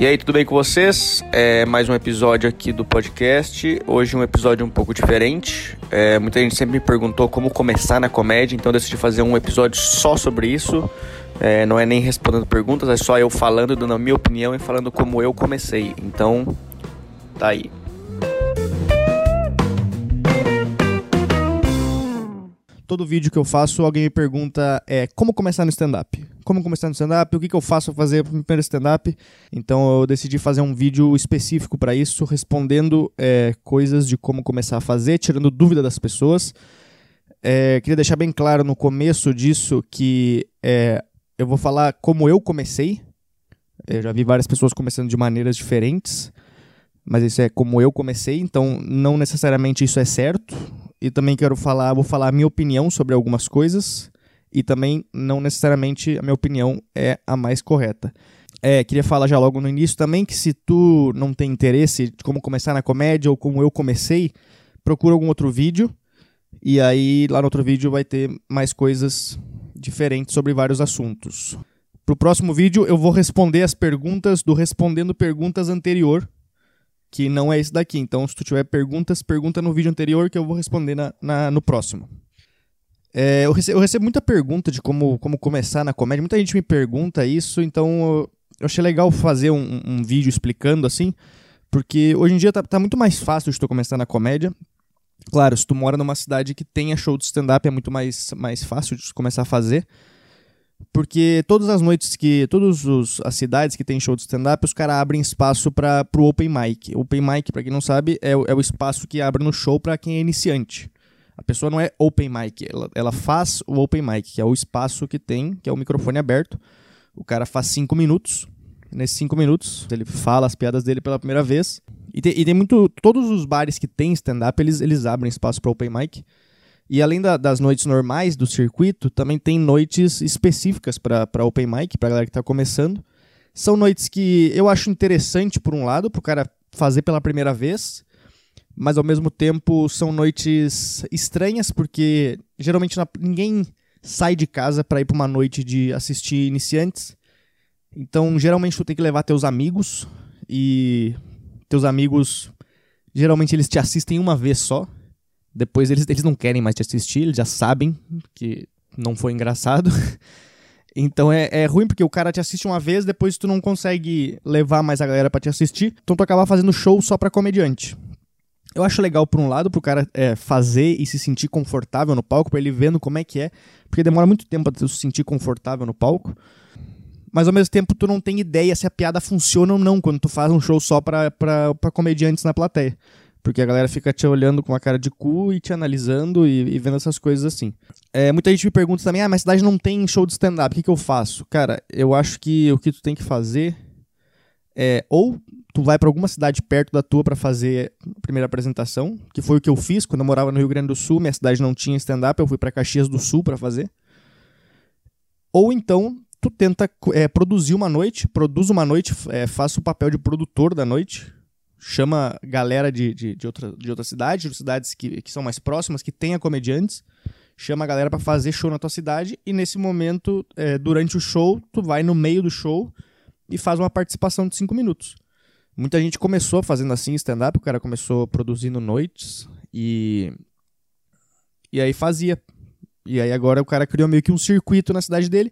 E aí, tudo bem com vocês? É mais um episódio aqui do podcast. Hoje um episódio um pouco diferente. É, muita gente sempre me perguntou como começar na comédia, então decidi fazer um episódio só sobre isso. É, não é nem respondendo perguntas, é só eu falando, dando a minha opinião e falando como eu comecei. Então, tá aí. Todo vídeo que eu faço, alguém me pergunta é, como começar no stand-up. Como começar no stand-up? O que, que eu faço para fazer o primeiro stand-up? Então eu decidi fazer um vídeo específico para isso, respondendo é, coisas de como começar a fazer, tirando dúvida das pessoas. É, queria deixar bem claro no começo disso que é, eu vou falar como eu comecei. Eu já vi várias pessoas começando de maneiras diferentes, mas isso é como eu comecei, então não necessariamente isso é certo e também quero falar, vou falar a minha opinião sobre algumas coisas e também não necessariamente a minha opinião é a mais correta. É, queria falar já logo no início também que se tu não tem interesse de como começar na comédia ou como eu comecei, procura algum outro vídeo e aí lá no outro vídeo vai ter mais coisas diferentes sobre vários assuntos. Pro próximo vídeo eu vou responder as perguntas do Respondendo Perguntas anterior, que não é esse daqui. Então, se tu tiver perguntas, pergunta no vídeo anterior que eu vou responder na, na no próximo. É, eu, recebo, eu, recebo, muita pergunta de como, como começar na comédia. Muita gente me pergunta isso, então eu, achei legal fazer um, um, vídeo explicando assim, porque hoje em dia tá, tá muito mais fácil de tu começar na comédia. Claro, se tu mora numa cidade que tenha show de stand-up, é muito mais, mais fácil de começar a fazer. Porque todas as noites que. Todas as cidades que tem show de stand-up, os caras abrem espaço para o Open Mic. O Open Mic, para quem não sabe, é, é, o espaço que abre no show para quem é iniciante. A pessoa não é Open Mic, ela, ela faz o Open Mic, que é o espaço que tem, que é o microfone aberto. O cara faz cinco minutos. Nesses cinco minutos, ele fala as piadas dele pela primeira vez. E tem, e tem muito. Todos os bares que tem stand-up, eles, eles abrem espaço para Open Mic. E além da, das noites normais do circuito, também tem noites específicas para Open Mic, para galera que está começando. São noites que eu acho interessante, por um lado, para o cara fazer pela primeira vez, mas ao mesmo tempo são noites estranhas, porque geralmente ninguém sai de casa para ir para uma noite de assistir iniciantes. Então, geralmente tu tem que levar teus amigos e teus amigos geralmente eles te assistem uma vez só. Depois eles, eles não querem mais te assistir, eles já sabem que não foi engraçado. Então é, é ruim porque o cara te assiste uma vez, depois tu não consegue levar mais a galera para te assistir, então tu acaba fazendo show só pra comediante. Eu acho legal, por um lado, pro cara é, fazer e se sentir confortável no palco, pra ele vendo como é que é, porque demora muito tempo pra tu se sentir confortável no palco. Mas ao mesmo tempo tu não tem ideia se a piada funciona ou não quando tu faz um show só pra, pra, pra comediantes na plateia. Porque a galera fica te olhando com uma cara de cu e te analisando e, e vendo essas coisas assim. É, muita gente me pergunta também, ah, mas cidade não tem show de stand-up, o que, que eu faço? Cara, eu acho que o que tu tem que fazer é ou tu vai para alguma cidade perto da tua para fazer a primeira apresentação, que foi o que eu fiz quando eu morava no Rio Grande do Sul, minha cidade não tinha stand-up, eu fui para Caxias do Sul para fazer. Ou então tu tenta é, produzir uma noite, produz uma noite, é, faça o papel de produtor da noite, chama galera de, de, de, outra, de outra cidade, de cidades que, que são mais próximas, que tenha comediantes, chama a galera para fazer show na tua cidade e nesse momento, é, durante o show, tu vai no meio do show e faz uma participação de cinco minutos. Muita gente começou fazendo assim stand-up, o cara começou produzindo noites e e aí fazia. E aí agora o cara criou meio que um circuito na cidade dele,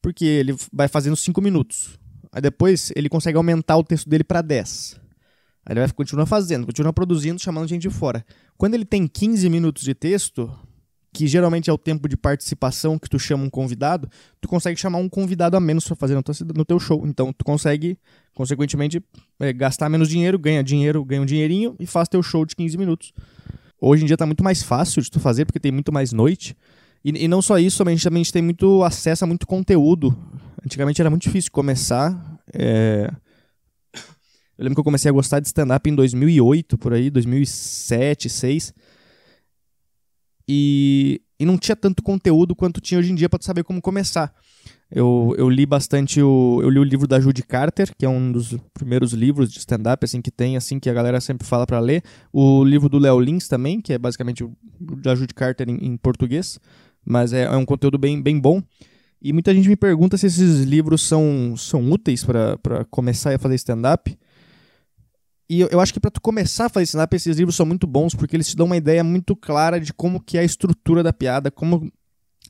porque ele vai fazendo cinco minutos. Aí depois ele consegue aumentar o texto dele para 10. Aí ele vai continuar fazendo, continua produzindo, chamando gente de fora. Quando ele tem 15 minutos de texto, que geralmente é o tempo de participação que tu chama um convidado, tu consegue chamar um convidado a menos para fazer no teu, show. Então tu consegue, consequentemente, é, gastar menos dinheiro, ganha dinheiro, ganha um dinheirinho e faz teu show de 15 minutos. Hoje em dia tá muito mais fácil de tu fazer, porque tem muito mais noite. E, e não só isso, a gente também tem muito acesso a muito conteúdo. Antigamente era muito difícil começar. É eu lembro que eu comecei a gostar de stand-up em 2008, por aí, 2007, 2006. E, e não tinha tanto conteúdo quanto tinha hoje em dia para saber como começar. Eu, eu li bastante o eu li o livro da Judy Carter, que é um dos primeiros livros de stand-up assim que tem, assim que a galera sempre fala para ler. O livro do Léo Lins também, que é basicamente o da Judy Carter em, em português, mas é, é um conteúdo bem, bem bom. E muita gente me pergunta se esses livros são, são úteis para começar a fazer stand-up. E eu, eu, acho que para tu começar a fazer stand-up, esses livros são muito bons, porque eles te dão uma ideia muito clara de como que é a estrutura da piada, como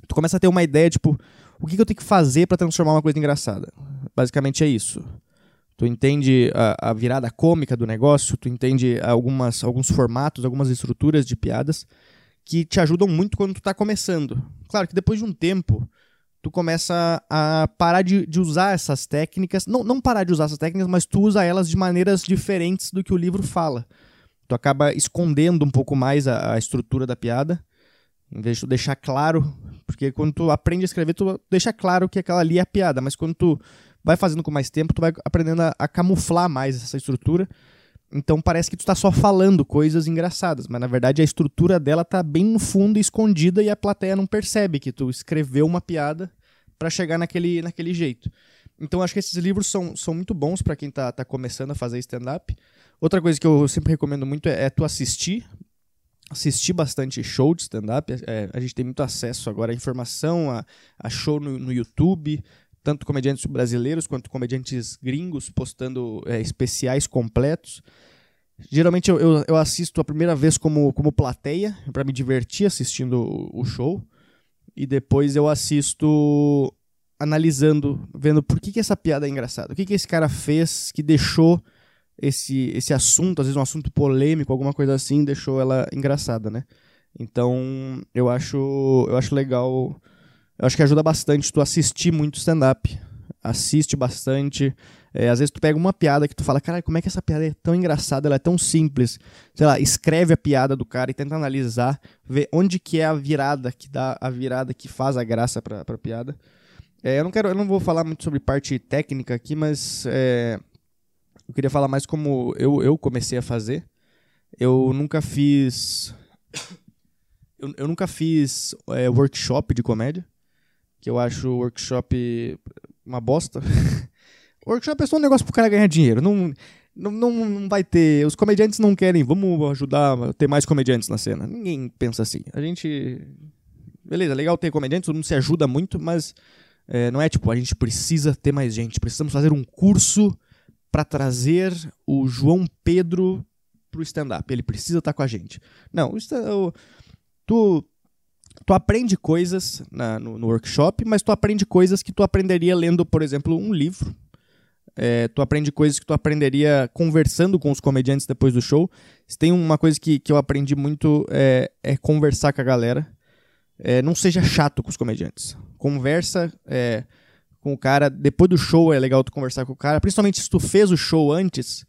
tu começa a ter uma ideia, tipo, o que, que eu tenho que fazer para transformar uma coisa engraçada. Basicamente é isso. Tu entende a, a, virada cômica do negócio, tu entende algumas, alguns formatos, algumas estruturas de piadas que te ajudam muito quando tu tá começando. Claro que depois de um tempo, tu começa a parar de, de usar essas técnicas. Não, não parar de usar essas técnicas, mas tu usa elas de maneiras diferentes do que o livro fala. Tu acaba escondendo um pouco mais a, a estrutura da piada, em vez de tu deixar claro. Porque quando tu aprende a escrever, tu deixa claro que aquela ali é a piada, mas quando tu vai fazendo com mais tempo, tu vai aprendendo a, a camuflar mais essa estrutura. Então parece que tu está só falando coisas engraçadas, mas na verdade a estrutura dela tá bem no fundo, escondida, e a plateia não percebe que tu escreveu uma piada para chegar naquele, naquele jeito. Então acho que esses livros são, são muito bons para quem tá, tá começando a fazer stand-up. Outra coisa que eu sempre recomendo muito é, é tu assistir. Assistir bastante show de stand-up. É, a gente tem muito acesso agora à informação, a, a show no, no YouTube tanto comediantes brasileiros quanto comediantes gringos postando é, especiais completos. Geralmente eu, eu, eu, assisto a primeira vez como, como plateia, para me divertir assistindo o, show. E depois eu assisto analisando, vendo por que, que essa piada é engraçada. O que, que esse cara fez que deixou esse, esse assunto, às vezes um assunto polêmico, alguma coisa assim, deixou ela engraçada, né? Então eu acho, eu acho legal eu acho que ajuda bastante tu assistir muito stand-up. Assiste bastante. É, às vezes tu pega uma piada que tu fala, caralho, como é que essa piada é tão engraçada, ela é tão simples. Sei lá, escreve a piada do cara e tenta analisar, ver onde que é a virada que dá a virada que faz a graça pra, pra piada. É, eu não quero, eu não vou falar muito sobre parte técnica aqui, mas é, eu queria falar mais como eu, eu comecei a fazer. Eu nunca fiz. Eu, eu nunca fiz é, workshop de comédia que eu acho o workshop uma bosta. workshop é só um negócio pro cara ganhar dinheiro. Não, não, não, vai ter. Os comediantes não querem. Vamos ajudar a ter mais comediantes na cena. Ninguém pensa assim. A gente. Beleza, legal ter comediantes, todo mundo se ajuda muito, mas é, não é tipo, a gente precisa ter mais gente. Precisamos fazer um curso para trazer o João Pedro pro stand-up. Ele precisa estar tá com a gente. Não, o, tu tu aprende coisas na, no, no, workshop, mas tu aprende coisas que tu aprenderia lendo, por exemplo, um livro. É, tu aprende coisas que tu aprenderia conversando com os comediantes depois do show. Se tem uma coisa que, que eu aprendi muito é, é conversar com a galera. É, não seja chato com os comediantes. Conversa é, com o cara. Depois do show é legal tu conversar com o cara. Principalmente se tu fez o show antes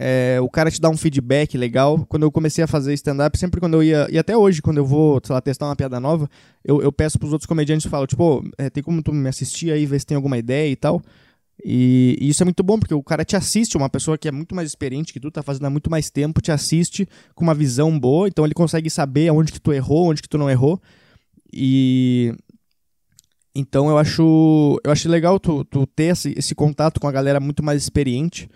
é, o cara te dá um feedback legal. Quando eu comecei a fazer stand-up, sempre quando eu ia, e até hoje, quando eu vou, sei lá, testar uma piada nova, eu, eu peço pros outros comediantes e falo, tipo, é, tem como tu me assistir aí, ver se tem alguma ideia e tal. E, e, isso é muito bom, porque o cara te assiste, uma pessoa que é muito mais experiente que tu, tá fazendo há muito mais tempo, te assiste com uma visão boa, então ele consegue saber aonde que tu errou, onde que tu não errou. E. Então eu acho. Eu acho legal tu, tu ter esse, esse contato com a galera muito mais experiente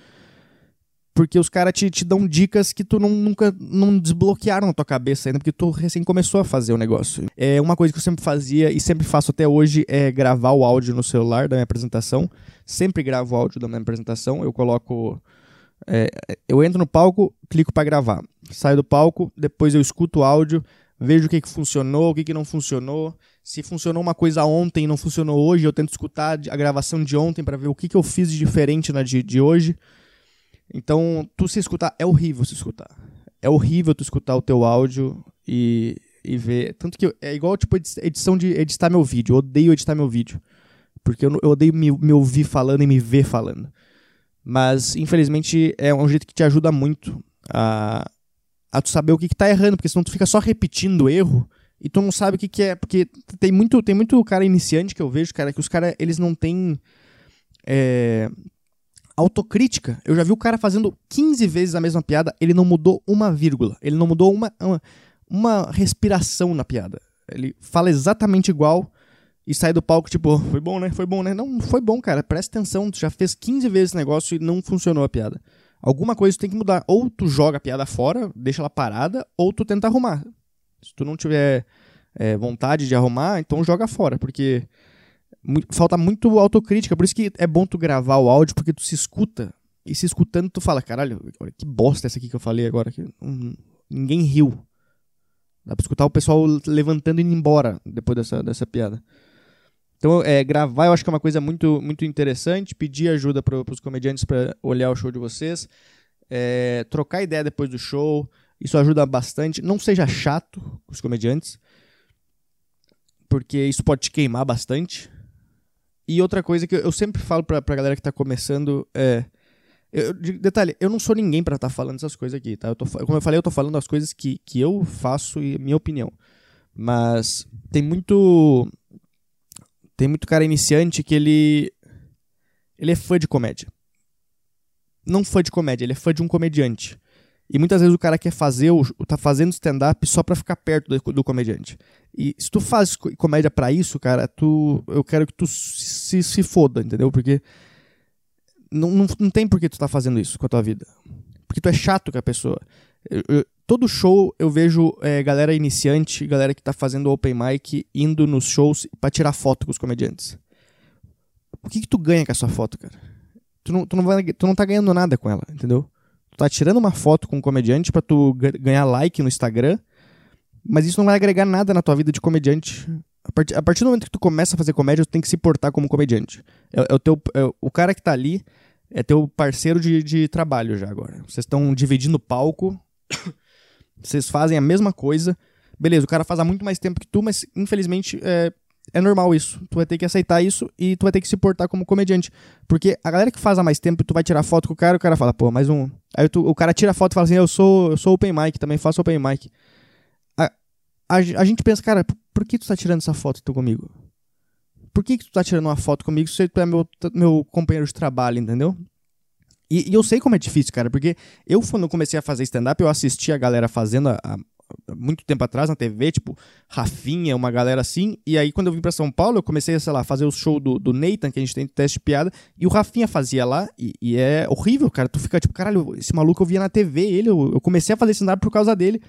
porque os caras te, te dão dicas que tu não, nunca não desbloquearam na tua cabeça ainda, porque tu recém começou a fazer o negócio. É uma coisa que eu sempre fazia e sempre faço até hoje é gravar o áudio no celular da minha apresentação. Sempre gravo o áudio da minha apresentação. Eu coloco. É, eu entro no palco, clico para gravar. Saio do palco, depois eu escuto o áudio, vejo o que, que funcionou, o que, que não funcionou. Se funcionou uma coisa ontem e não funcionou hoje, eu tento escutar a gravação de ontem para ver o que, que eu fiz de diferente na de, de hoje. Então, tu se escutar, é horrível se escutar. É horrível tu escutar o teu áudio e, e ver. Tanto que é igual, tipo, edição de editar meu vídeo. Eu odeio editar meu vídeo. Porque eu, eu odeio me, me ouvir falando e me ver falando. Mas, infelizmente, é um jeito que te ajuda muito a, a tu saber o que, que tá errando. Porque senão tu fica só repetindo o erro e tu não sabe o que, que é. Porque tem muito, tem muito cara iniciante que eu vejo, cara, que os caras, eles não têm. É, autocrítica. Eu já vi o cara fazendo 15 vezes a mesma piada, ele não mudou uma vírgula, ele não mudou uma, uma, uma respiração na piada. Ele fala exatamente igual e sai do palco tipo, foi bom, né? Foi bom, né? Não, foi bom, cara. Presta atenção, tu já fez 15 vezes esse negócio e não funcionou a piada. Alguma coisa tu tem que mudar. Ou tu joga a piada fora, deixa ela parada, ou tu tenta arrumar. Se tu não tiver é, vontade de arrumar, então joga fora, porque falta muito autocrítica, por isso que é bom tu gravar o áudio, porque tu se escuta, e se escutando tu fala, caralho, que bosta essa aqui que eu falei agora, que ninguém riu. Dá pra escutar o pessoal levantando e indo embora depois dessa, dessa piada. Então, é, gravar eu acho que é uma coisa muito, muito interessante. Pedir ajuda para os comediantes para olhar o show de vocês. É, trocar ideia depois do show. Isso ajuda bastante. Não seja chato com os comediantes. Porque isso pode te queimar bastante. E outra coisa que eu sempre falo pra, pra galera que tá começando é. Eu, detalhe, eu não sou ninguém para estar tá falando essas coisas aqui, tá? Eu tô, como eu falei, eu tô falando as coisas que, que eu faço e minha opinião. Mas tem muito tem muito cara iniciante que ele. Ele é fã de comédia. Não fã de comédia, ele é fã de um comediante. E muitas vezes o cara quer fazer, o, tá fazendo stand-up só pra ficar perto do, do, comediante. E se tu faz comédia para isso, cara, tu, eu quero que tu se, se foda, entendeu? Porque não, não, não tem por que tu tá fazendo isso com a tua vida. Porque tu é chato com a pessoa. Eu, eu, todo show eu vejo é, galera iniciante, galera que tá fazendo open mic, indo nos shows para tirar foto com os comediantes. O que, que tu ganha com essa foto, cara? Tu não, tu, não vai, tu não tá ganhando nada com ela, entendeu? Tá tirando uma foto com um comediante para tu ganhar like no Instagram, mas isso não vai agregar nada na tua vida de comediante. A, a partir do momento que tu começa a fazer comédia, tu tem que se portar como comediante. É, é o, teu, é, o cara que tá ali é teu parceiro de, de trabalho já agora. Vocês estão dividindo palco vocês fazem a mesma coisa. Beleza, o cara faz há muito mais tempo que tu, mas infelizmente é, é normal isso. Tu vai ter que aceitar isso e tu vai ter que se portar como comediante. Porque a galera que faz há mais tempo, tu vai tirar foto com o cara, o cara fala, pô, mais um. Aí tu, o cara tira foto e fala assim, eu sou, eu sou open mic, também faço open mic. A, a, a gente pensa, cara, por que tu tá tirando essa foto tu comigo? Por que, que tu tá tirando uma foto comigo se tu é meu, meu companheiro de trabalho, entendeu? E, e, eu sei como é difícil, cara, porque eu, quando comecei a fazer stand-up, eu assisti a galera fazendo há muito tempo atrás na TV, tipo, Rafinha, uma galera assim. E aí, quando eu vim pra São Paulo, eu comecei sei lá, fazer o show do, do Nathan, que a gente tem de teste de piada, e o Rafinha fazia lá, e, e, é horrível, cara. Tu fica tipo, caralho, esse maluco eu via na TV, ele, eu, eu comecei a fazer stand-up por causa dele.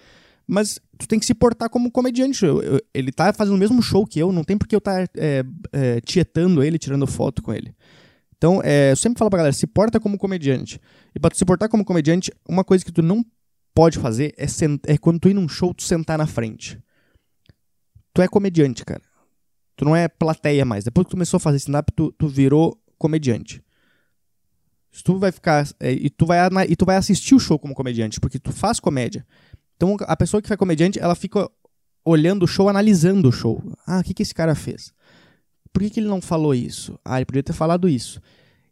Mas tu tem que se portar como comediante. Eu, eu, ele tá fazendo o mesmo show que eu, não tem porque eu tá é, é, tietando ele, tirando foto com ele. Então, é, eu sempre falo pra galera, se porta como comediante. E pra tu se portar como comediante, uma coisa que tu não pode fazer é, é quando tu ir num show, tu sentar na frente. Tu é comediante, cara. Tu não é plateia mais. Depois que tu começou a fazer stand-up, tu, tu virou comediante. Se tu vai ficar. É, e, tu vai, e tu vai assistir o show como comediante, porque tu faz comédia. Então a pessoa que faz comediante, ela fica olhando o show, analisando o show. Ah, o que, que esse cara fez? por que, que ele não falou isso? Ah, ele podia ter falado isso.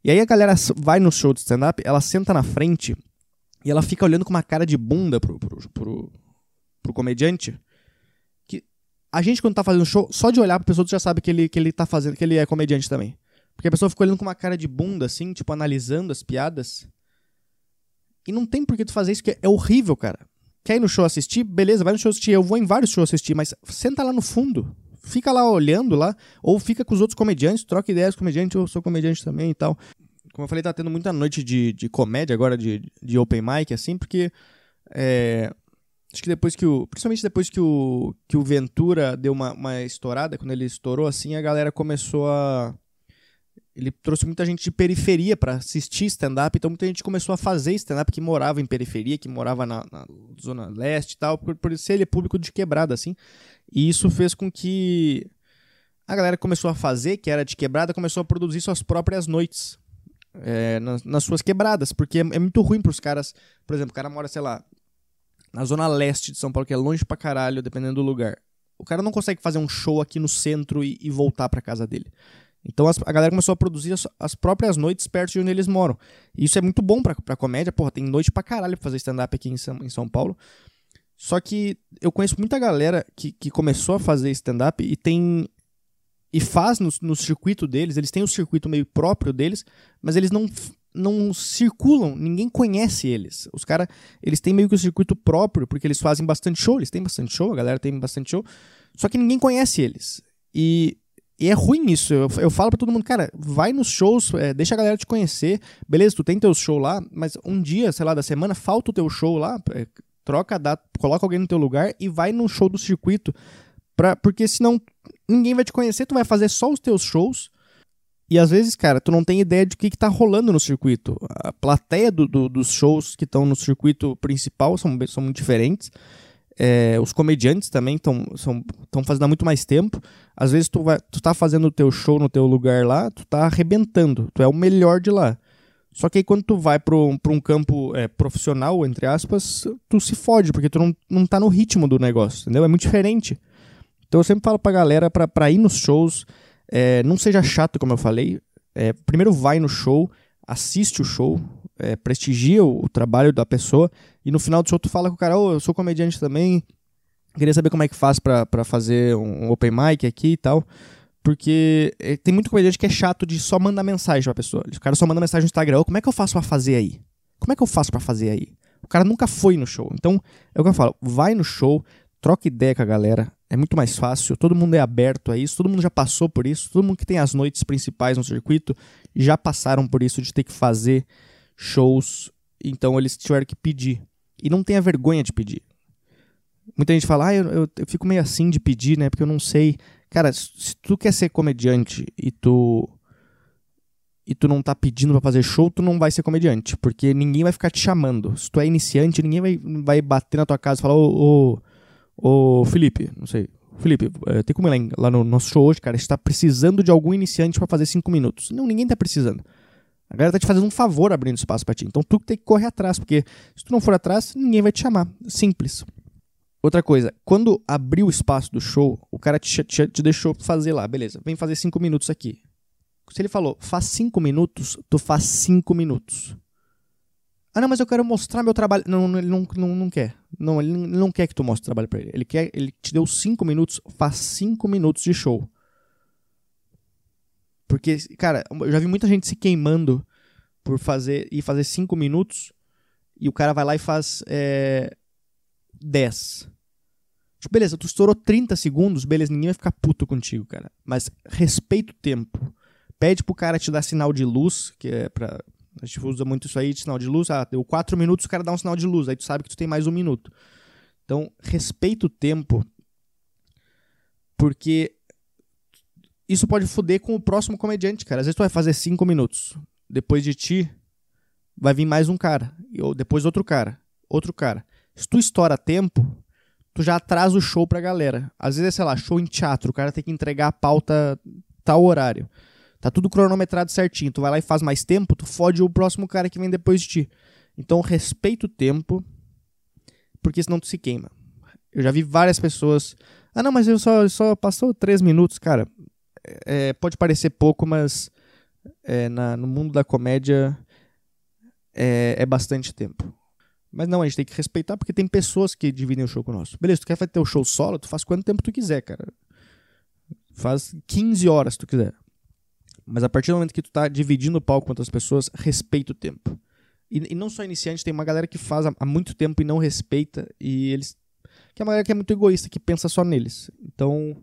E aí a galera vai no show de stand-up, ela senta na frente e ela fica olhando com uma cara de bunda pro, pro, pro, pro comediante. Que a gente, quando tá fazendo show, só de olhar pra pessoa, tu já sabe que ele, que ele tá fazendo, que ele é comediante também. Porque a pessoa fica olhando com uma cara de bunda, assim, tipo, analisando as piadas. E não tem por que tu fazer isso, que é horrível, cara. Quer ir no show assistir? Beleza, vai no show assistir. Eu vou em vários shows assistir, mas senta lá no fundo fica lá olhando lá, ou fica com os outros comediantes, troca ideias com comediante, eu sou comediante também e tal. Como eu falei, tá tendo muita noite de, de comédia agora, de, de open mic, assim, porque é, acho que depois que o. Principalmente depois que o, que o Ventura deu uma, uma estourada, quando ele estourou, assim, a galera começou a. Ele trouxe muita gente de periferia para assistir stand-up, então muita gente começou a fazer stand-up que morava em periferia, que morava na, na zona leste e tal, por, por ser ele público de quebrada, assim. E isso fez com que a galera começou a fazer, que era de quebrada, começou a produzir suas próprias noites é, nas, nas, suas quebradas, porque é, é muito ruim para os caras. Por exemplo, o cara mora, sei lá, na zona leste de São Paulo, que é longe pra caralho, dependendo do lugar. O cara não consegue fazer um show aqui no centro e, e voltar para casa dele. Então as, a galera começou a produzir as, as, próprias noites perto de onde eles moram. E isso é muito bom pra, pra comédia, porra, tem noite pra caralho pra fazer stand-up aqui em São, em São Paulo. Só que eu conheço muita galera que, que começou a fazer stand-up e tem. E faz no, no circuito deles, eles têm um circuito meio próprio deles, mas eles não, não circulam, ninguém conhece eles. Os caras, eles têm meio que um circuito próprio, porque eles fazem bastante show, eles têm bastante show, a galera tem bastante show, só que ninguém conhece eles. E, e é ruim isso. Eu, eu falo pra todo mundo, cara, vai nos shows, é, deixa a galera te conhecer. Beleza, tu tem teu show lá, mas um dia, sei lá, da semana, falta o teu show lá. É, troca a data, coloca alguém no teu lugar e vai num show do circuito Pra, porque senão ninguém vai te conhecer, tu vai fazer só os teus shows. E às vezes, cara, tu não tem ideia de o que, que tá rolando no circuito. A plateia do, do, dos shows que estão no circuito principal são, são muito diferentes. É, os comediantes também estão fazendo há muito mais tempo. Às vezes tu, vai, tu tá fazendo o teu show no teu lugar lá, tu tá arrebentando, tu é o melhor de lá. Só que aí quando tu vai para um campo é, profissional, entre aspas, tu se fode, porque tu não, não tá no ritmo do negócio, entendeu? É muito diferente. Então eu sempre falo pra galera pra, pra ir nos shows, é, não seja chato, como eu falei. É, primeiro vai no show, assiste o show, é, prestigia o, o, trabalho da pessoa, e no final do show tu fala com o cara, ô, oh, eu sou comediante também, queria saber como é que faz pra fazer um, um open mic aqui e tal. Porque é, tem muito comediante que é chato de só mandar mensagem pra pessoa. O cara só manda mensagem no Instagram, oh, como é que eu faço pra fazer aí? Como é que eu faço para fazer aí? O cara nunca foi no show. Então, é o que eu falo, vai no show, troca ideia com a galera, é muito mais fácil, todo mundo é aberto a isso, todo mundo já passou por isso, todo mundo que tem as noites principais no circuito já passaram por isso de ter que fazer shows, então eles tiveram que pedir. E não tenha vergonha de pedir. Muita gente fala, ah, eu, eu, eu fico meio assim de pedir, né, porque eu não sei. Cara, se tu quer ser comediante e tu e tu não tá pedindo para fazer show, tu não vai ser comediante, porque ninguém vai ficar te chamando. Se tu é iniciante, ninguém vai, vai bater na tua casa e falar, ô, ô Ô, Felipe, não sei. Felipe, é, tem como ir lá, no nosso show hoje, cara? A gente tá precisando de algum iniciante para fazer cinco minutos. Não, ninguém tá precisando. A galera tá te fazendo um favor abrindo espaço para ti. Então tu tem que correr atrás, porque se tu não for atrás, ninguém vai te chamar. Simples. Outra coisa, quando abriu o espaço do show, o cara te, te, te deixou fazer lá, beleza, vem fazer cinco minutos aqui. Se ele falou, faz cinco minutos, tu faz cinco minutos. Ah, não, mas eu quero mostrar meu trabalho. Não, ele não, não, não quer. Não, ele não quer que tu mostre o trabalho pra ele. Ele quer, ele te deu cinco minutos, faz cinco minutos de show. Porque, cara, eu já vi muita gente se queimando por fazer e fazer cinco minutos e o cara vai lá e faz é, 10. Tipo, beleza, tu estourou 30 segundos, beleza, ninguém vai ficar puto contigo, cara. Mas respeita o tempo. Pede pro cara te dar sinal de luz, que é pra a gente usa muito isso aí de sinal de luz. Ah, deu 4 minutos, o cara dá um sinal de luz. Aí tu sabe que tu tem mais um minuto. Então, respeita o tempo. Porque isso pode foder com o próximo comediante, cara. Às vezes tu vai fazer 5 minutos. Depois de ti, vai vir mais um cara. Ou depois outro cara. Outro cara. Se tu estoura tempo, tu já atrasa o show pra galera. Às vezes é, sei lá, show em teatro. O cara tem que entregar a pauta tal horário. Tá tudo cronometrado certinho. Tu vai lá e faz mais tempo, tu fode o próximo cara que vem depois de ti. Então respeita o tempo, porque senão tu se queima. Eu já vi várias pessoas. Ah, não, mas eu só, só passou três minutos, cara. É, pode parecer pouco, mas é, na, no mundo da comédia é, é, bastante tempo. Mas não, a gente tem que respeitar porque tem pessoas que dividem o show com nós. Beleza, tu quer fazer teu show solo, tu faz quanto tempo tu quiser, cara. Faz 15 horas se tu quiser. Mas a partir do momento que tu tá dividindo o palco com outras pessoas, respeita o tempo. E, e não só iniciante, tem uma galera que faz há, há muito tempo e não respeita. E eles. Que é uma galera que é muito egoísta, que pensa só neles. Então,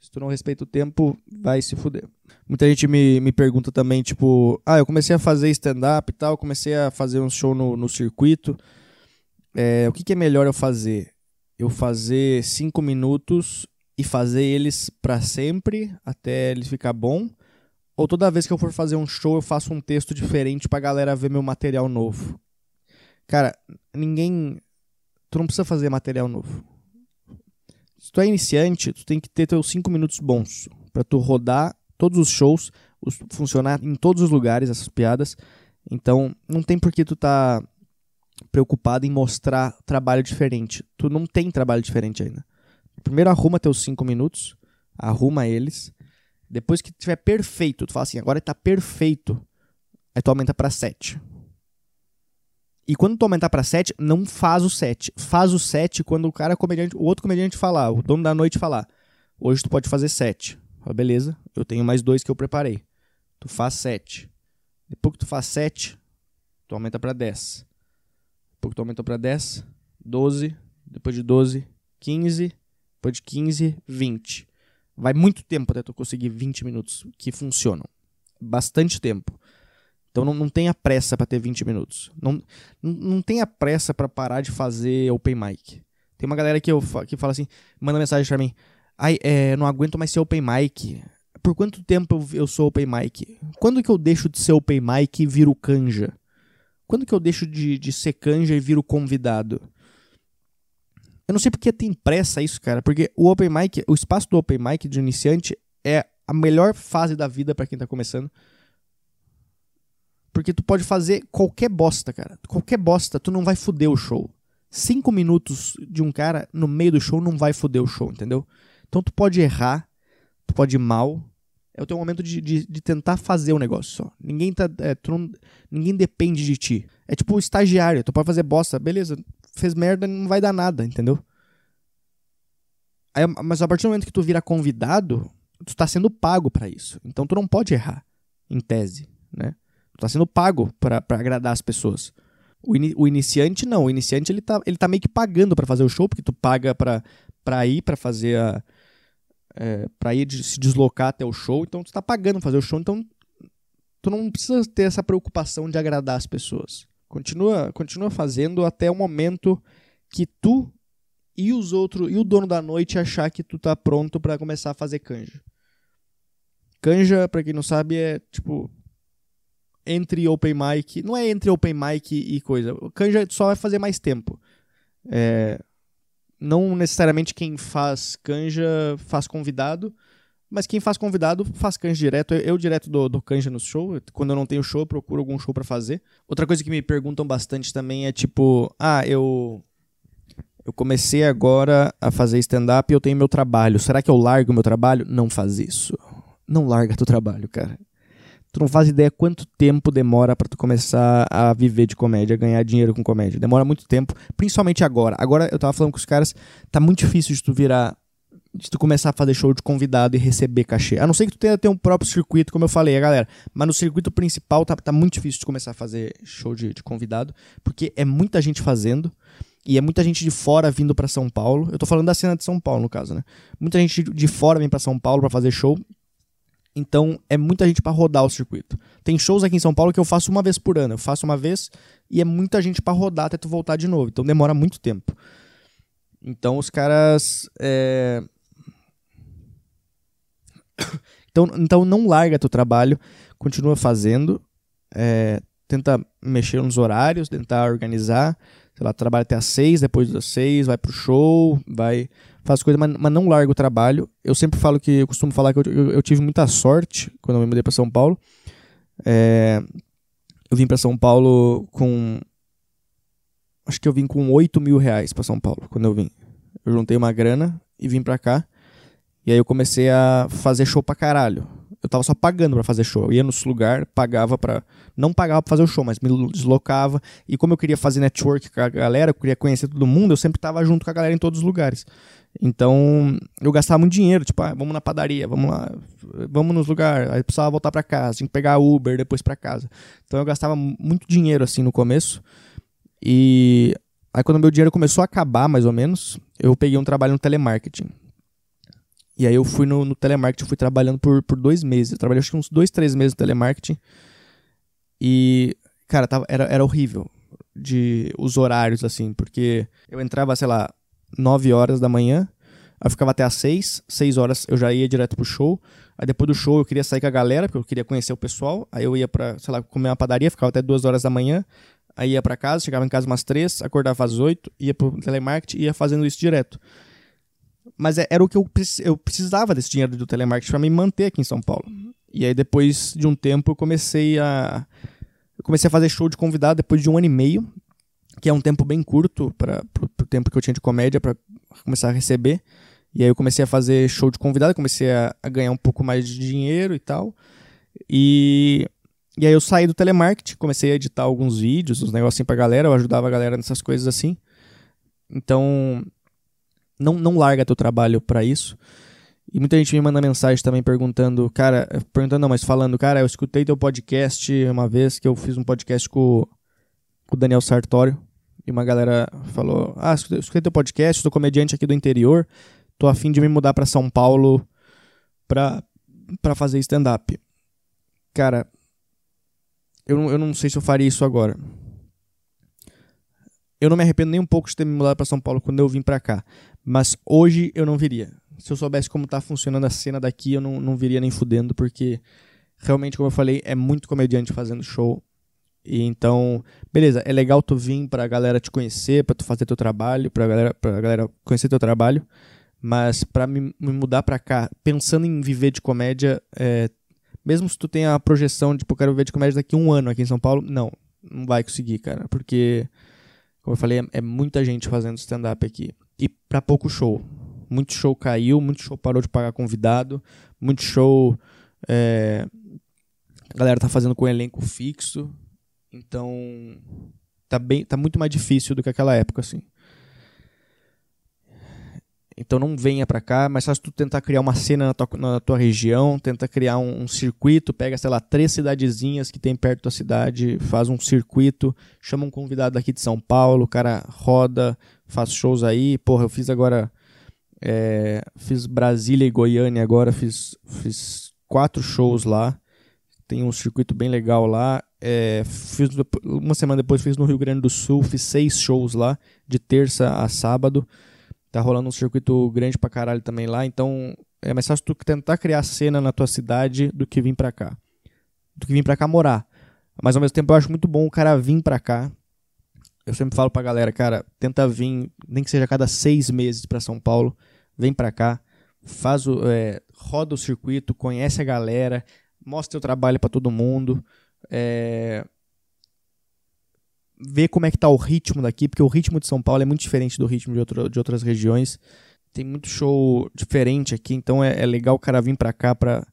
se tu não respeita o tempo, vai se fuder. Muita gente me, me pergunta também, tipo, ah, eu comecei a fazer stand-up e tal, comecei a fazer um show no, no circuito. É, o que, que é melhor eu fazer? Eu fazer cinco minutos e fazer eles para sempre, até ele ficar bom? Ou toda vez que eu for fazer um show, eu faço um texto diferente pra galera ver meu material novo. Cara, ninguém. Tu não precisa fazer material novo. Se tu é iniciante, tu tem que ter teus 5 minutos bons. para tu rodar todos os shows, os, funcionar em todos os lugares, essas piadas. Então, não tem por que tu tá preocupado em mostrar trabalho diferente. Tu não tem trabalho diferente ainda. Primeiro arruma teus 5 minutos, arruma eles depois que tiver perfeito, tu fala assim, agora está perfeito. Aí tu aumenta para 7. E quando tu aumentar para 7, não faz o 7. Faz o 7 quando o cara comediante, o outro comediante falar, o dono da noite falar: "Hoje tu pode fazer 7". Fala, beleza? Eu tenho mais dois que eu preparei. Tu faz 7. Depois que tu faz 7, tu aumenta para 10. Depois que tu aumentou para 10, 12, depois de 12, 15, depois de 15, 20. Vai muito tempo até tu conseguir 20 minutos que funcionam. Bastante tempo. Então não, não tenha pressa para ter 20 minutos. Não, não, não tenha pressa para parar de fazer open mic. Tem uma galera que, eu, que fala assim, manda mensagem pra mim. Ai, é, não aguento mais ser open mic. Por quanto tempo eu, eu sou open mic? Quando que eu deixo de ser open mic e viro canja? Quando que eu deixo de, de ser canja e viro convidado? Eu não sei porque tem pressa isso, cara. Porque o open mic, o espaço do open mic de iniciante é a melhor fase da vida para quem tá começando. Porque tu pode fazer qualquer bosta, cara. Qualquer bosta, tu não vai foder o show. Cinco minutos de um cara no meio do show não vai foder o show, entendeu? Então tu pode errar, tu pode ir mal. É o teu momento de, de, de tentar fazer o negócio só. Ninguém tá. É, não, ninguém depende de ti. É tipo estagiário, tu pode fazer bosta, beleza, fez merda, não vai dar nada, entendeu? Aí, mas a partir do momento que tu vira convidado, tu tá sendo pago para isso. Então tu não pode errar, em tese, né? Tu tá sendo pago para agradar as pessoas. O, in, o, iniciante não, o iniciante ele tá, ele tá meio que pagando para fazer o show, porque tu paga pra, pra ir para fazer a. É, pra ir de, se deslocar até o show, então tu tá pagando pra fazer o show, então tu não precisa ter essa preocupação de agradar as pessoas. Continua, continua fazendo até o momento que tu e os outros e o dono da noite achar que tu tá pronto para começar a fazer canja. Canja, para quem não sabe, é tipo entre open mic, não é entre open mic e coisa. O canja só vai fazer mais tempo. É, não necessariamente quem faz canja faz convidado, mas quem faz convidado faz canja direto. Eu, eu direto do, do canja no show. Quando eu não tenho show, eu procuro algum show para fazer. Outra coisa que me perguntam bastante também é tipo, ah, eu eu comecei agora a fazer stand-up e eu tenho meu trabalho. Será que eu largo meu trabalho? Não faz isso. Não larga teu trabalho, cara. Tu não faz ideia quanto tempo demora para tu começar a viver de comédia, ganhar dinheiro com comédia. Demora muito tempo, principalmente agora. Agora eu tava falando com os caras, tá muito difícil de tu virar de tu começar a fazer show de convidado e receber cachê. A não ser que tu tenha ter um próprio circuito, como eu falei, galera. Mas no circuito principal tá, tá muito difícil de começar a fazer show de, de convidado, porque é muita gente fazendo. E é muita gente de fora vindo para São Paulo. Eu tô falando da cena de São Paulo, no caso, né? Muita gente de fora vem para São Paulo para fazer show. Então é muita gente para rodar o circuito. Tem shows aqui em São Paulo que eu faço uma vez por ano. Eu faço uma vez e é muita gente para rodar até tu voltar de novo. Então demora muito tempo. Então os caras. É... Então, então não larga teu trabalho, continua fazendo, é... tenta mexer nos horários, tentar organizar, sei lá, trabalha até às seis, depois das seis, vai pro show, vai faz coisas, mas, mas, não larga o trabalho. Eu sempre falo que, eu costumo falar que eu, eu, eu tive muita sorte quando eu me mudei para São Paulo. É, eu vim para São Paulo com. Acho que eu vim com 8 mil reais para São Paulo quando eu vim. Eu juntei uma grana e vim pra cá. E aí eu comecei a fazer show pra caralho. Eu tava só pagando para fazer show. Eu ia nos lugares, pagava para Não pagava pra fazer o show, mas me deslocava. E como eu queria fazer network com a galera, eu queria conhecer todo mundo, eu sempre tava junto com a galera em todos os lugares. Então, eu gastava muito dinheiro, tipo, ah, vamos na padaria, vamos lá, vamos nos lugares. Aí precisava voltar para casa, tinha que pegar Uber depois para casa. Então eu gastava muito dinheiro assim no começo. E aí quando meu dinheiro começou a acabar, mais ou menos, eu peguei um trabalho no telemarketing. E aí eu fui no, no telemarketing, fui trabalhando por, por dois meses. Eu trabalhei acho que uns dois, três meses no telemarketing. E, cara, tava, era, era horrível de os horários, assim, porque eu entrava, sei lá, 9 horas da manhã, aí ficava até às 6, 6 horas eu já ia direto pro show. Aí depois do show eu queria sair com a galera, porque eu queria conhecer o pessoal. Aí eu ia pra, sei lá, comer uma padaria, ficava até 2 horas da manhã. Aí ia para casa, chegava em casa umas 3, acordava às 8, ia pro telemarketing e ia fazendo isso direto. Mas é, era o que eu, eu precisava desse dinheiro do telemarketing para me manter aqui em São Paulo. E aí depois de um tempo eu comecei a eu comecei a fazer show de convidado depois de um ano e meio que é um tempo bem curto para o tempo que eu tinha de comédia para começar a receber. E aí eu comecei a fazer show de convidado, comecei a, a, ganhar um pouco mais de dinheiro e tal. E, e aí eu saí do telemarketing, comecei a editar alguns vídeos, uns negocinhos pra galera, eu ajudava a galera nessas coisas assim. Então, não, não larga teu trabalho para isso. E muita gente me manda mensagem também perguntando, cara, perguntando não, mas falando, cara, eu escutei teu podcast uma vez que eu fiz um podcast com, com o Daniel Sartório. E uma galera falou: Ah, escutei teu podcast, sou comediante aqui do interior, tô afim de me mudar para São Paulo pra, pra fazer stand-up. Cara, eu, eu não sei se eu faria isso agora. eu não me arrependo nem um pouco de ter me mudado para São Paulo quando eu vim para cá. Mas hoje eu não viria. Se eu soubesse como tá funcionando a cena daqui, eu não, não viria nem fudendo, porque realmente, como eu falei, é muito comediante fazendo show. E então, beleza, é legal tu vir pra galera te conhecer, pra tu fazer teu trabalho, pra galera, pra galera conhecer teu trabalho. Mas pra me, me mudar pra cá, pensando em viver de comédia, é, mesmo se tu tem a projeção de, pô, quero viver de comédia daqui a um ano aqui em São Paulo, não, não vai conseguir, cara. Porque, como eu falei, é, é muita gente fazendo stand-up aqui. E pra pouco show. Muito show caiu, muito show parou de pagar convidado, muito show. É, a galera tá fazendo com elenco fixo. Então, tá bem, tá muito mais difícil do que aquela época assim. Então não venha para cá, mas se tu tentar criar uma cena na tua, na tua região, tenta criar um, um, circuito, pega, sei lá, três cidadezinhas que tem perto da cidade, faz um circuito, chama um convidado daqui de São Paulo, o cara roda, faz shows aí. Porra, eu fiz agora. É, fiz Brasília e Goiânia agora, fiz, fiz quatro shows lá. Tem um circuito bem legal lá. É, fiz, uma semana depois fiz no Rio Grande do Sul, fiz seis shows lá, de terça a sábado. Tá rolando um circuito grande pra caralho também lá, então é mais fácil tu tentar criar cena na tua cidade do que vir pra cá. Do que vir pra cá morar. Mas ao mesmo tempo eu acho muito bom o cara vir pra cá. Eu sempre falo pra galera, cara, tenta vir, nem que seja a cada seis meses pra São Paulo, vem pra cá, faz o, é, roda o circuito, conhece a galera, mostra o trabalho para todo mundo. É, ver como é que tá o ritmo daqui, porque o ritmo de São Paulo é muito diferente do ritmo de, outro, de outras regiões. Tem muito show diferente aqui, então é, é legal o cara vir pra cá pra,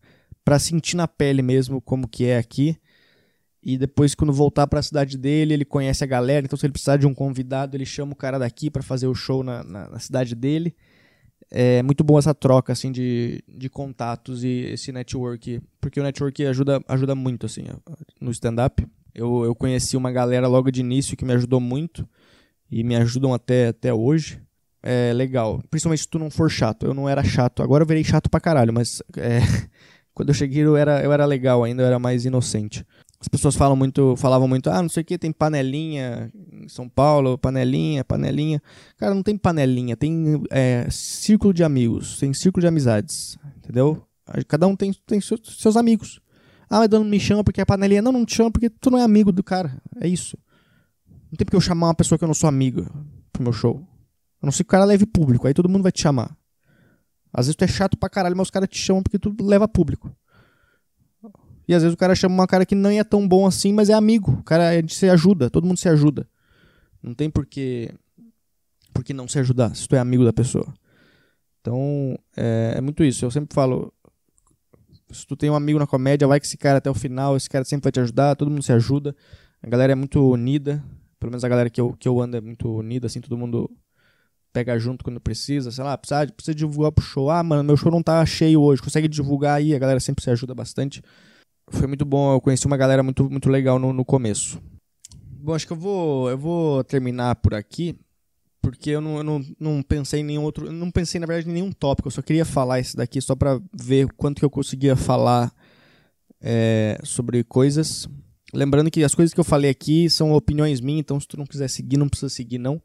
pra sentir na pele mesmo como que é aqui. E depois, quando voltar para a cidade dele, ele conhece a galera. Então, se ele precisar de um convidado, ele chama o cara daqui para fazer o show na, na, na, cidade dele. É muito bom essa troca assim de, de contatos e esse network, porque o network ajuda, ajuda muito assim no stand-up. Eu, eu conheci uma galera logo de início que me ajudou muito e me ajudam até, até hoje. É legal. Principalmente se tu não for chato. Eu não era chato. Agora eu virei chato pra caralho, mas é, quando eu cheguei eu era, eu era legal ainda, eu era mais inocente. As pessoas falam muito, falavam muito, ah, não sei o que, tem panelinha em São Paulo, panelinha, panelinha. Cara, não tem panelinha, tem é, círculo de amigos, tem círculo de amizades, entendeu? Cada um tem, tem seus amigos. Ah, mas não me chama porque é panelinha. Não, não te chama porque tu não é amigo do cara. É isso. Não tem porque eu chamar uma pessoa que eu não sou amigo pro meu show. A não ser que o cara leve público, aí todo mundo vai te chamar. Às vezes tu é chato pra caralho, mas os caras te chamam porque tu leva público. E às vezes o cara chama uma cara que não é tão bom assim, mas é amigo. O cara se ajuda, todo mundo se ajuda. Não tem porquê por que não se ajudar se tu é amigo da pessoa. Então, é, é muito isso. Eu sempre falo, se tu tem um amigo na comédia, vai com esse cara até o final, esse cara sempre vai te ajudar, todo mundo se ajuda. A galera é muito unida, pelo menos a galera que eu, que eu ando é muito unida, assim, todo mundo pega junto quando precisa, sei lá, precisa, precisa divulgar pro show. Ah, mano, meu show não tá cheio hoje, consegue divulgar aí, a galera sempre se ajuda bastante. Foi muito bom, eu conheci uma galera muito, muito legal no, no começo. Bom, acho que eu vou, eu vou terminar por aqui porque eu não, eu não, não pensei em nenhum outro. Não pensei, na verdade, em nenhum tópico. Eu só queria falar esse daqui só para ver quanto que eu conseguia falar é, sobre coisas. Lembrando que as coisas que eu falei aqui são opiniões minhas, então se tu não quiser seguir, não precisa seguir, não.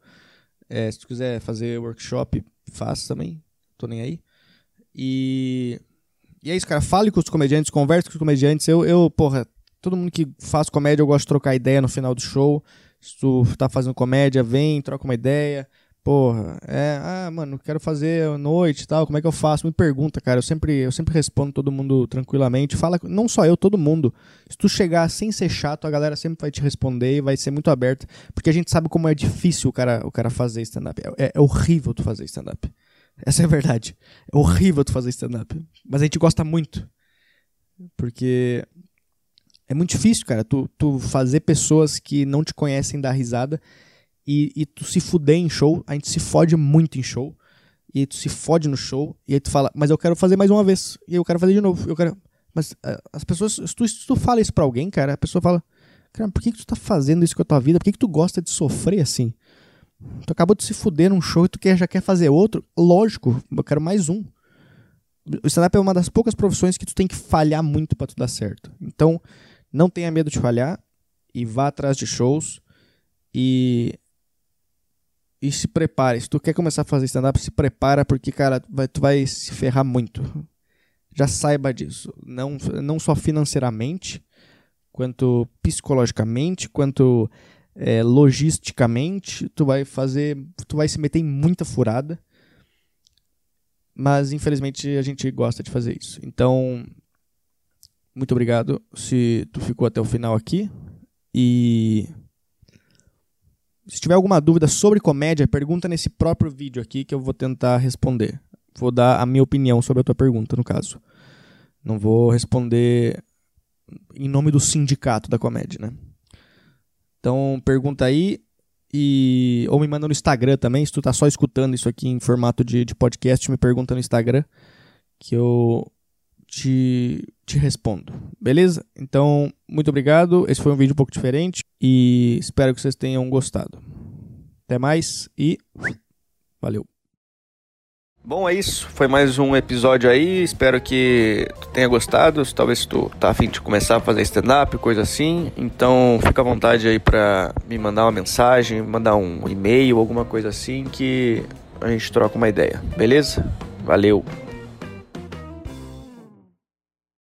É, se tu quiser fazer workshop, faça também. Tô nem aí. E. E é isso, cara. Fale com os comediantes, converse com os comediantes. Eu, eu, porra, todo mundo que faz comédia, eu gosto de trocar ideia no final do show. Se tu tá fazendo comédia, vem, troca uma ideia. Porra, é, ah, mano, quero fazer noite e tal, como é que eu faço? Me pergunta, cara. Eu sempre, eu sempre respondo todo mundo tranquilamente. Fala, não só eu, todo mundo. Se tu chegar sem ser chato, a galera sempre vai te responder e vai ser muito aberta. Porque a gente sabe como é difícil o cara, o cara fazer stand-up. É, é horrível tu fazer stand-up. Essa é a verdade. É horrível tu fazer stand-up. Mas a gente gosta muito. Porque é muito difícil, cara, tu, tu fazer pessoas que não te conhecem dar risada e, e tu se fuder em show. A gente se fode muito em show. E tu se fode no show. E aí tu fala, mas eu quero fazer mais uma vez. E eu quero fazer de novo. Eu quero. Mas uh, as pessoas. Se tu, se tu fala isso pra alguém, cara, a pessoa fala. Cara, por que, que tu tá fazendo isso com a tua vida? Por que, que tu gosta de sofrer assim? Tu acabou de se fuder num show e tu quer, já quer fazer outro? Lógico, eu quero mais um. O stand-up é uma das poucas profissões que tu tem que falhar muito para tu dar certo. Então, não tenha medo de falhar e vá atrás de shows. E e se prepare. Se tu quer começar a fazer stand-up, se prepara, porque, cara, vai, tu vai se ferrar muito. Já saiba disso. Não, não só financeiramente, quanto psicologicamente, quanto é, logisticamente. Tu vai fazer. Tu vai se meter em muita furada. Mas infelizmente a gente gosta de fazer isso. Então, muito obrigado se tu ficou até o final aqui. E se tiver alguma dúvida sobre comédia, pergunta nesse próprio vídeo aqui que eu vou tentar responder. Vou dar a minha opinião sobre a tua pergunta, no caso. Não vou responder em nome do sindicato da comédia, né? Então, pergunta aí e ou me manda no Instagram também, se tu tá só escutando isso aqui em formato de, de podcast, me pergunta no Instagram que eu te, te respondo. Beleza? Então, muito obrigado. Esse foi um vídeo um pouco diferente e espero que vocês tenham gostado. Até mais e valeu. Bom, é isso. Foi mais um episódio aí. Espero que tu tenha gostado. Talvez tu tá afim de começar a fazer stand-up, coisa assim. Então fica à vontade aí pra me mandar uma mensagem, mandar um e-mail, alguma coisa assim que a gente troca uma ideia. Beleza? Valeu!